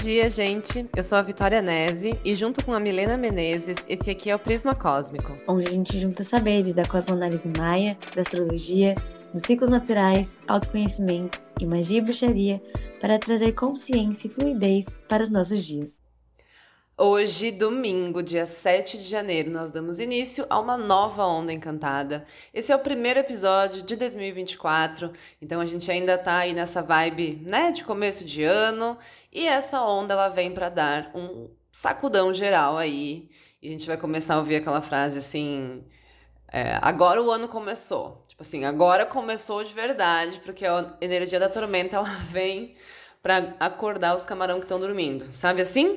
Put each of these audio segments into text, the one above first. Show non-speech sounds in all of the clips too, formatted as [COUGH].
dia, gente. Eu sou a Vitória Nese e junto com a Milena Menezes, esse aqui é o Prisma Cósmico. Onde a gente junta saberes da cosmoanálise maia, da astrologia, dos ciclos naturais, autoconhecimento e magia e bruxaria para trazer consciência e fluidez para os nossos dias. Hoje, domingo, dia 7 de janeiro, nós damos início a uma nova onda encantada. Esse é o primeiro episódio de 2024, então a gente ainda tá aí nessa vibe, né, de começo de ano, e essa onda ela vem para dar um sacudão geral aí. E a gente vai começar a ouvir aquela frase assim: é, agora o ano começou. Tipo assim, agora começou de verdade, porque a energia da tormenta ela [LAUGHS] vem para acordar os camarão que estão dormindo. Sabe assim?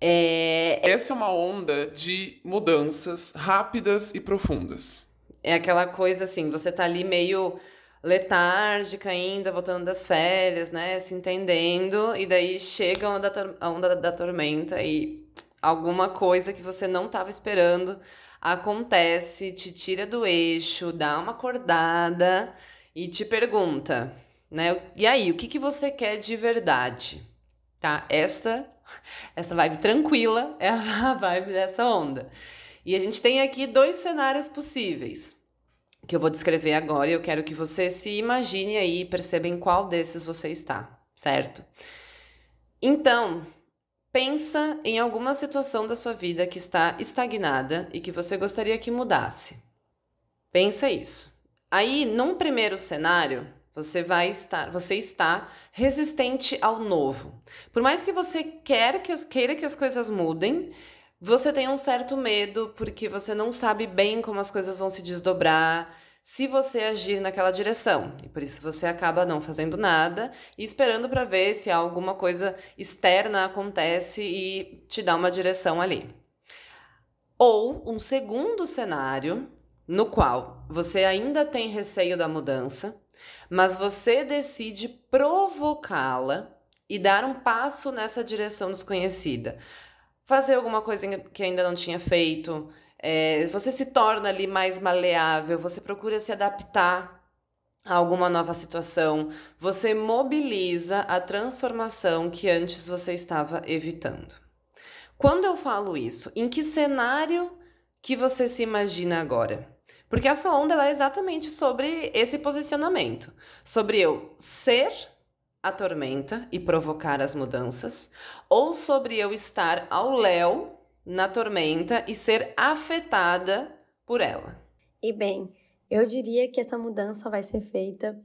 É... Essa é uma onda de mudanças rápidas e profundas. É aquela coisa assim, você tá ali meio letárgica ainda, voltando das férias, né? Se entendendo, e daí chega a onda da, a onda da tormenta e alguma coisa que você não estava esperando acontece, te tira do eixo, dá uma acordada e te pergunta, né? E aí, o que, que você quer de verdade? Tá? Esta essa vibe tranquila [LAUGHS] é a vibe dessa onda. E a gente tem aqui dois cenários possíveis que eu vou descrever agora e eu quero que você se imagine aí e perceba em qual desses você está, certo? Então, pensa em alguma situação da sua vida que está estagnada e que você gostaria que mudasse. Pensa isso. Aí, num primeiro cenário, você vai estar, você está resistente ao novo. Por mais que você quer que queira que as coisas mudem, você tem um certo medo porque você não sabe bem como as coisas vão se desdobrar se você agir naquela direção. E por isso você acaba não fazendo nada e esperando para ver se alguma coisa externa acontece e te dá uma direção ali. Ou um segundo cenário no qual você ainda tem receio da mudança, mas você decide provocá-la e dar um passo nessa direção desconhecida. Fazer alguma coisa que ainda não tinha feito, é, você se torna ali mais maleável, você procura se adaptar a alguma nova situação, você mobiliza a transformação que antes você estava evitando. Quando eu falo isso, em que cenário que você se imagina agora? Porque essa onda é exatamente sobre esse posicionamento, sobre eu ser a tormenta e provocar as mudanças, ou sobre eu estar ao léu na tormenta e ser afetada por ela. E bem, eu diria que essa mudança vai ser feita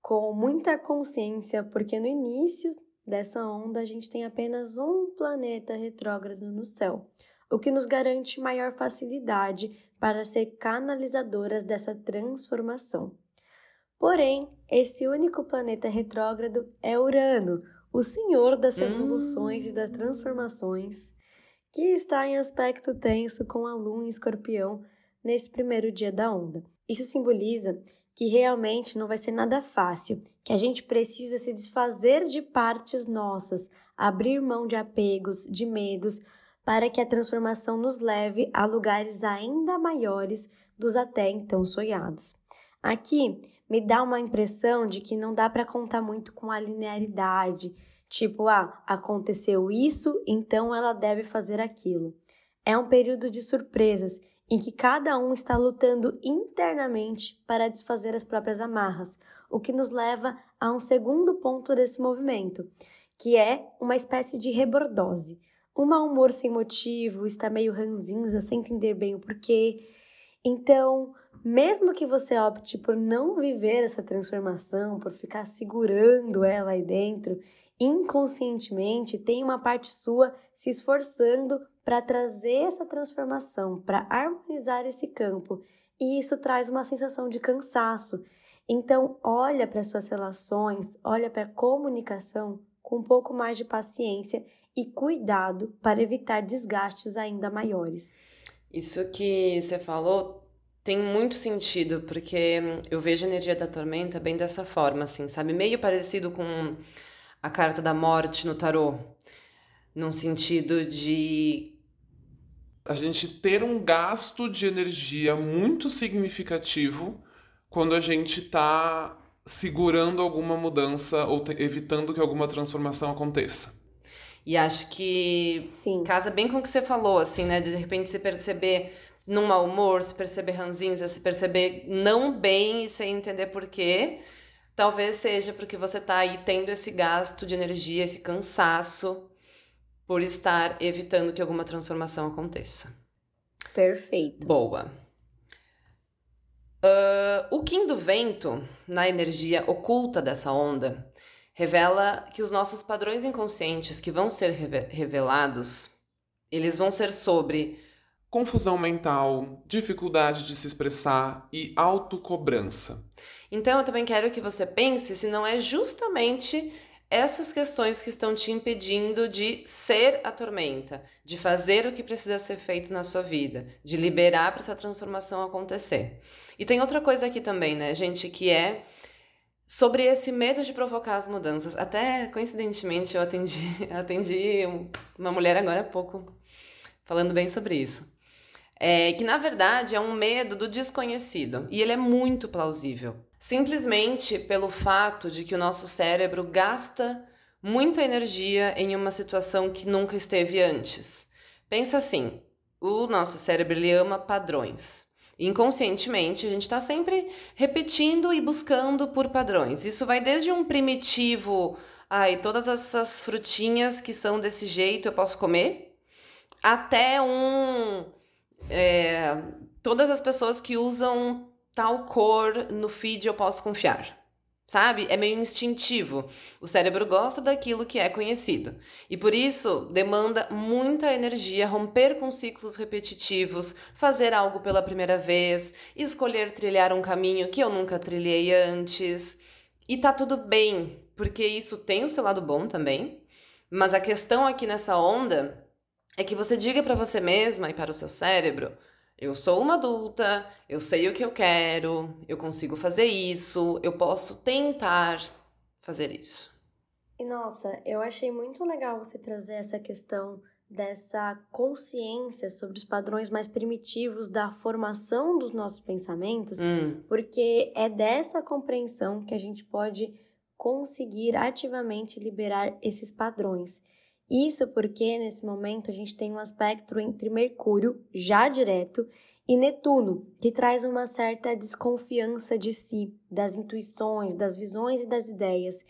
com muita consciência, porque no início dessa onda a gente tem apenas um planeta retrógrado no céu, o que nos garante maior facilidade para ser canalizadoras dessa transformação. Porém, esse único planeta retrógrado é Urano, o senhor das revoluções hum. e das transformações, que está em aspecto tenso com a Lua em Escorpião nesse primeiro dia da onda. Isso simboliza que realmente não vai ser nada fácil, que a gente precisa se desfazer de partes nossas, abrir mão de apegos, de medos, para que a transformação nos leve a lugares ainda maiores dos até então sonhados. Aqui me dá uma impressão de que não dá para contar muito com a linearidade, tipo, ah, aconteceu isso, então ela deve fazer aquilo. É um período de surpresas em que cada um está lutando internamente para desfazer as próprias amarras, o que nos leva a um segundo ponto desse movimento, que é uma espécie de rebordose um mau humor sem motivo, está meio ranzinza, sem entender bem o porquê. Então, mesmo que você opte por não viver essa transformação, por ficar segurando ela aí dentro, inconscientemente tem uma parte sua se esforçando para trazer essa transformação, para harmonizar esse campo. E isso traz uma sensação de cansaço. Então, olha para suas relações, olha para a comunicação com um pouco mais de paciência e cuidado para evitar desgastes ainda maiores. Isso que você falou tem muito sentido, porque eu vejo a energia da tormenta bem dessa forma, assim, sabe? Meio parecido com a carta da morte no tarô, num sentido de a gente ter um gasto de energia muito significativo quando a gente está segurando alguma mudança ou evitando que alguma transformação aconteça. E acho que Sim. casa bem com o que você falou, assim, né? De repente se perceber num mau humor, se perceber ranzinza, se perceber não bem e sem entender por quê. Talvez seja porque você tá aí tendo esse gasto de energia, esse cansaço por estar evitando que alguma transformação aconteça. Perfeito. Boa. Uh, o Kim do vento, na energia oculta dessa onda, revela que os nossos padrões inconscientes que vão ser reve revelados, eles vão ser sobre confusão mental, dificuldade de se expressar e autocobrança. Então eu também quero que você pense se não é justamente essas questões que estão te impedindo de ser a tormenta, de fazer o que precisa ser feito na sua vida, de liberar para essa transformação acontecer. E tem outra coisa aqui também, né, gente, que é sobre esse medo de provocar as mudanças. Até coincidentemente eu atendi, [LAUGHS] atendi uma mulher agora há pouco falando bem sobre isso. É, que na verdade é um medo do desconhecido e ele é muito plausível. Simplesmente pelo fato de que o nosso cérebro gasta muita energia em uma situação que nunca esteve antes. Pensa assim: o nosso cérebro ele ama padrões. Inconscientemente, a gente está sempre repetindo e buscando por padrões. Isso vai desde um primitivo, ai, todas essas frutinhas que são desse jeito eu posso comer, até um. É, todas as pessoas que usam tal cor no feed eu posso confiar. Sabe? É meio instintivo. O cérebro gosta daquilo que é conhecido. E por isso demanda muita energia romper com ciclos repetitivos, fazer algo pela primeira vez, escolher trilhar um caminho que eu nunca trilhei antes. E tá tudo bem, porque isso tem o seu lado bom também. Mas a questão aqui nessa onda é que você diga para você mesma e para o seu cérebro eu sou uma adulta, eu sei o que eu quero, eu consigo fazer isso, eu posso tentar fazer isso. E nossa, eu achei muito legal você trazer essa questão dessa consciência sobre os padrões mais primitivos da formação dos nossos pensamentos, hum. porque é dessa compreensão que a gente pode conseguir ativamente liberar esses padrões. Isso porque nesse momento a gente tem um aspecto entre Mercúrio, já direto, e Netuno, que traz uma certa desconfiança de si, das intuições, das visões e das ideias.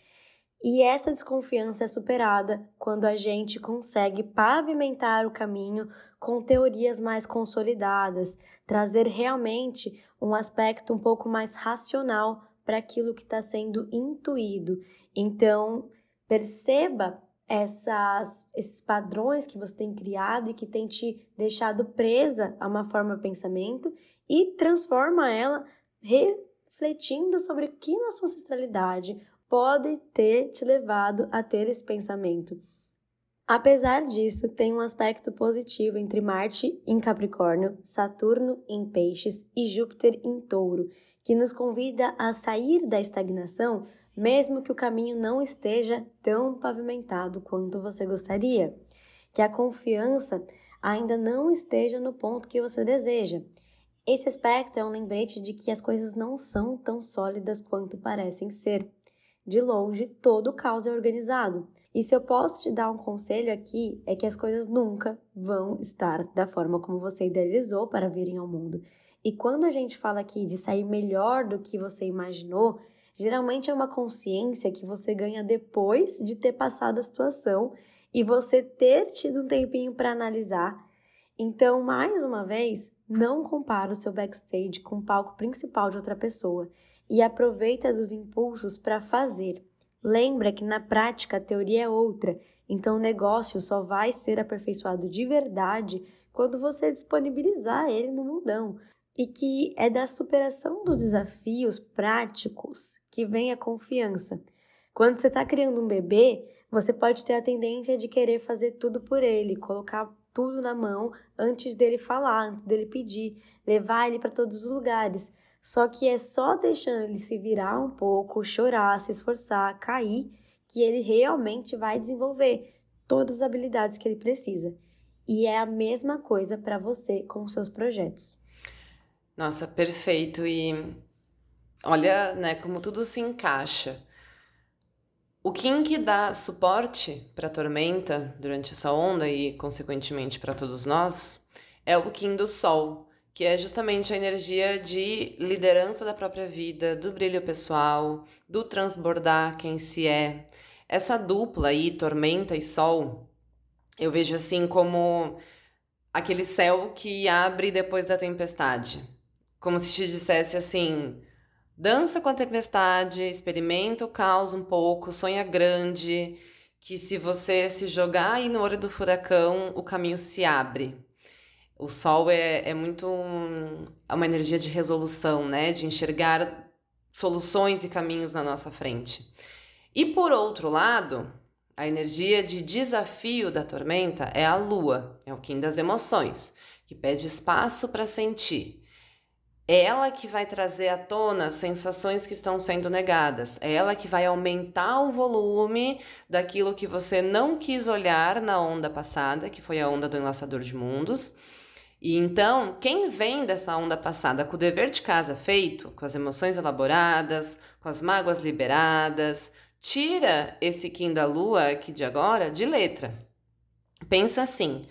E essa desconfiança é superada quando a gente consegue pavimentar o caminho com teorias mais consolidadas, trazer realmente um aspecto um pouco mais racional para aquilo que está sendo intuído. Então, perceba essas, esses padrões que você tem criado e que tem te deixado presa a uma forma de pensamento e transforma ela refletindo sobre o que na sua ancestralidade pode ter te levado a ter esse pensamento. Apesar disso, tem um aspecto positivo entre Marte em Capricórnio, Saturno em Peixes e Júpiter em Touro, que nos convida a sair da estagnação mesmo que o caminho não esteja tão pavimentado quanto você gostaria, que a confiança ainda não esteja no ponto que você deseja. Esse aspecto é um lembrete de que as coisas não são tão sólidas quanto parecem ser. De longe, todo o caos é organizado. E se eu posso te dar um conselho aqui, é que as coisas nunca vão estar da forma como você idealizou para virem ao mundo. E quando a gente fala aqui de sair melhor do que você imaginou, Geralmente é uma consciência que você ganha depois de ter passado a situação e você ter tido um tempinho para analisar. Então, mais uma vez, não compara o seu backstage com o palco principal de outra pessoa e aproveita dos impulsos para fazer. Lembra que na prática a teoria é outra, então o negócio só vai ser aperfeiçoado de verdade quando você disponibilizar ele no mundão e que é da superação dos desafios práticos que vem a confiança. Quando você está criando um bebê, você pode ter a tendência de querer fazer tudo por ele, colocar tudo na mão antes dele falar, antes dele pedir, levar ele para todos os lugares. Só que é só deixando ele se virar um pouco, chorar, se esforçar, cair, que ele realmente vai desenvolver todas as habilidades que ele precisa. E é a mesma coisa para você com os seus projetos. Nossa, perfeito. E olha, né, como tudo se encaixa. O Kim que dá suporte para a tormenta durante essa onda e, consequentemente, para todos nós é o Kim do Sol, que é justamente a energia de liderança da própria vida, do brilho pessoal, do transbordar quem se é. Essa dupla aí, tormenta e sol, eu vejo assim como aquele céu que abre depois da tempestade. Como se te dissesse assim: dança com a tempestade, experimenta o caos um pouco, sonha grande, que se você se jogar aí no olho do furacão, o caminho se abre. O sol é, é muito é uma energia de resolução, né? De enxergar soluções e caminhos na nossa frente. E por outro lado, a energia de desafio da tormenta é a lua, é o Kim das emoções, que pede espaço para sentir. É ela que vai trazer à tona sensações que estão sendo negadas. É ela que vai aumentar o volume daquilo que você não quis olhar na onda passada, que foi a onda do enlaçador de mundos e então, quem vem dessa onda passada com o dever de casa feito, com as emoções elaboradas, com as mágoas liberadas, tira esse Kim da Lua aqui de agora de letra. Pensa assim: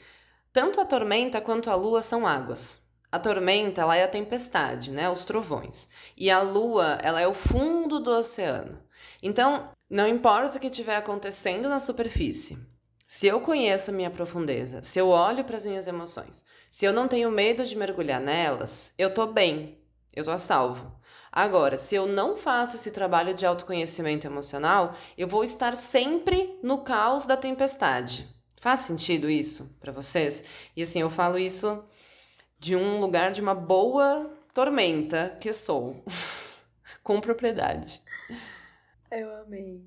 tanto a tormenta quanto a lua são águas. A tormenta ela é a tempestade, né, os trovões. E a lua ela é o fundo do oceano. Então, não importa o que estiver acontecendo na superfície, se eu conheço a minha profundeza, se eu olho para as minhas emoções, se eu não tenho medo de mergulhar nelas, eu tô bem, eu tô a salvo. Agora, se eu não faço esse trabalho de autoconhecimento emocional, eu vou estar sempre no caos da tempestade. Faz sentido isso para vocês? E assim, eu falo isso de um lugar de uma boa tormenta que sou, [LAUGHS] com propriedade. Eu amei.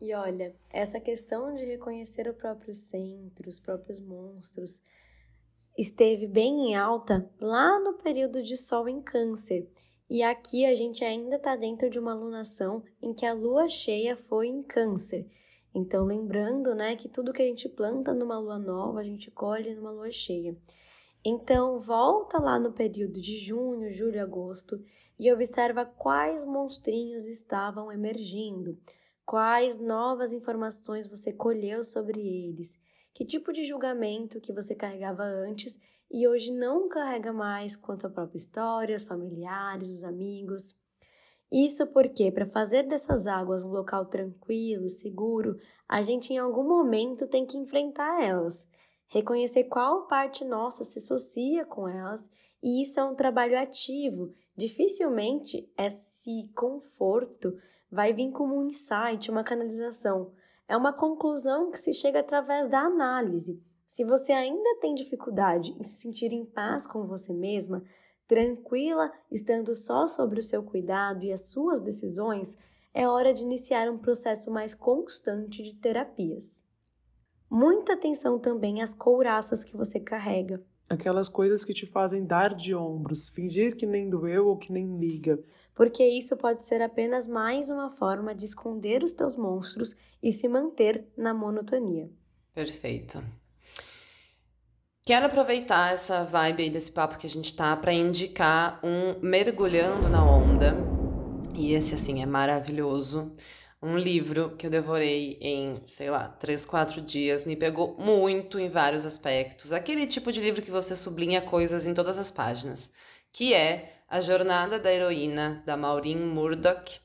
E olha, essa questão de reconhecer o próprio centro, os próprios monstros, esteve bem em alta lá no período de Sol em Câncer. E aqui a gente ainda está dentro de uma lunação em que a lua cheia foi em Câncer. Então, lembrando né, que tudo que a gente planta numa lua nova, a gente colhe numa lua cheia. Então, volta lá no período de junho, julho, agosto e observa quais monstrinhos estavam emergindo Quais novas informações você colheu sobre eles? Que tipo de julgamento que você carregava antes e hoje não carrega mais quanto à própria história, os familiares, os amigos? Isso porque, para fazer dessas águas um local tranquilo, seguro, a gente em algum momento tem que enfrentar elas, reconhecer qual parte nossa se associa com elas, e isso é um trabalho ativo. Dificilmente esse conforto vai vir como um insight, uma canalização. É uma conclusão que se chega através da análise. Se você ainda tem dificuldade em se sentir em paz com você mesma, tranquila, estando só sobre o seu cuidado e as suas decisões, é hora de iniciar um processo mais constante de terapias. Muita atenção também às couraças que você carrega. Aquelas coisas que te fazem dar de ombros, fingir que nem doeu ou que nem liga porque isso pode ser apenas mais uma forma de esconder os teus monstros e se manter na monotonia. Perfeito. Quero aproveitar essa vibe aí desse papo que a gente tá para indicar um Mergulhando na Onda. E esse, assim, é maravilhoso. Um livro que eu devorei em, sei lá, três, quatro dias. Me pegou muito em vários aspectos. Aquele tipo de livro que você sublinha coisas em todas as páginas. Que é a Jornada da Heroína, da Maureen Murdoch.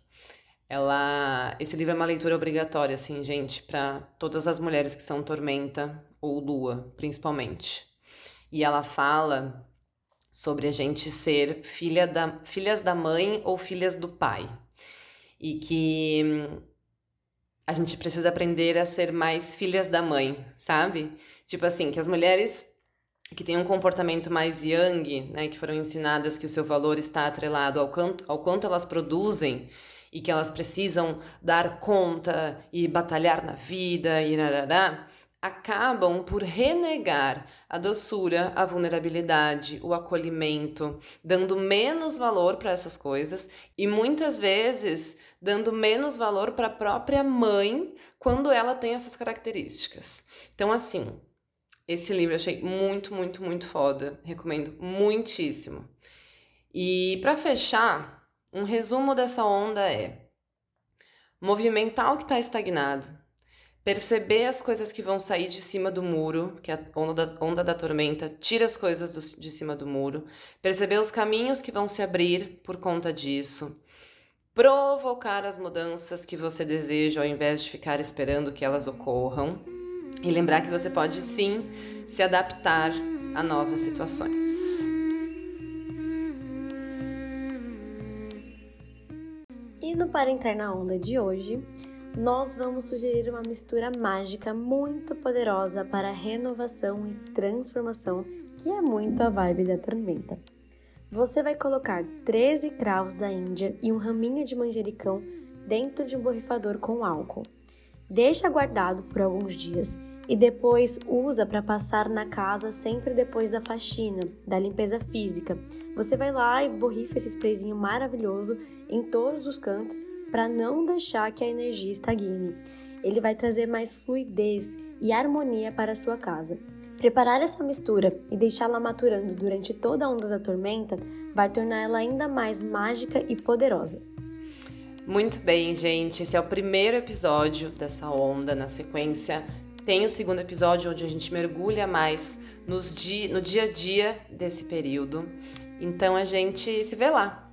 Ela, esse livro é uma leitura obrigatória, assim, gente, para todas as mulheres que são tormenta ou lua, principalmente. E ela fala sobre a gente ser filha da, filhas da mãe ou filhas do pai. E que a gente precisa aprender a ser mais filhas da mãe, sabe? Tipo assim, que as mulheres que têm um comportamento mais yang, né, que foram ensinadas que o seu valor está atrelado ao quanto, ao quanto elas produzem e que elas precisam dar conta e batalhar na vida e narará, acabam por renegar a doçura, a vulnerabilidade, o acolhimento, dando menos valor para essas coisas e muitas vezes dando menos valor para a própria mãe quando ela tem essas características. Então, assim, esse livro eu achei muito, muito, muito foda. Recomendo muitíssimo. E para fechar, um resumo dessa onda é: movimentar o que está estagnado, perceber as coisas que vão sair de cima do muro, que a onda da, onda da tormenta tira as coisas do, de cima do muro, perceber os caminhos que vão se abrir por conta disso, provocar as mudanças que você deseja ao invés de ficar esperando que elas ocorram. E lembrar que você pode sim se adaptar a novas situações. E no Para Entrar na Onda de hoje, nós vamos sugerir uma mistura mágica muito poderosa para renovação e transformação, que é muito a vibe da tormenta. Você vai colocar 13 cravos da Índia e um raminho de manjericão dentro de um borrifador com álcool. Deixa guardado por alguns dias e depois usa para passar na casa sempre depois da faxina, da limpeza física. Você vai lá e borrifa esse sprayzinho maravilhoso em todos os cantos para não deixar que a energia estagne. Ele vai trazer mais fluidez e harmonia para a sua casa. Preparar essa mistura e deixá-la maturando durante toda a onda da tormenta vai torná-la ainda mais mágica e poderosa. Muito bem, gente. Esse é o primeiro episódio dessa onda. Na sequência, tem o segundo episódio onde a gente mergulha mais nos di no dia a dia desse período. Então a gente se vê lá.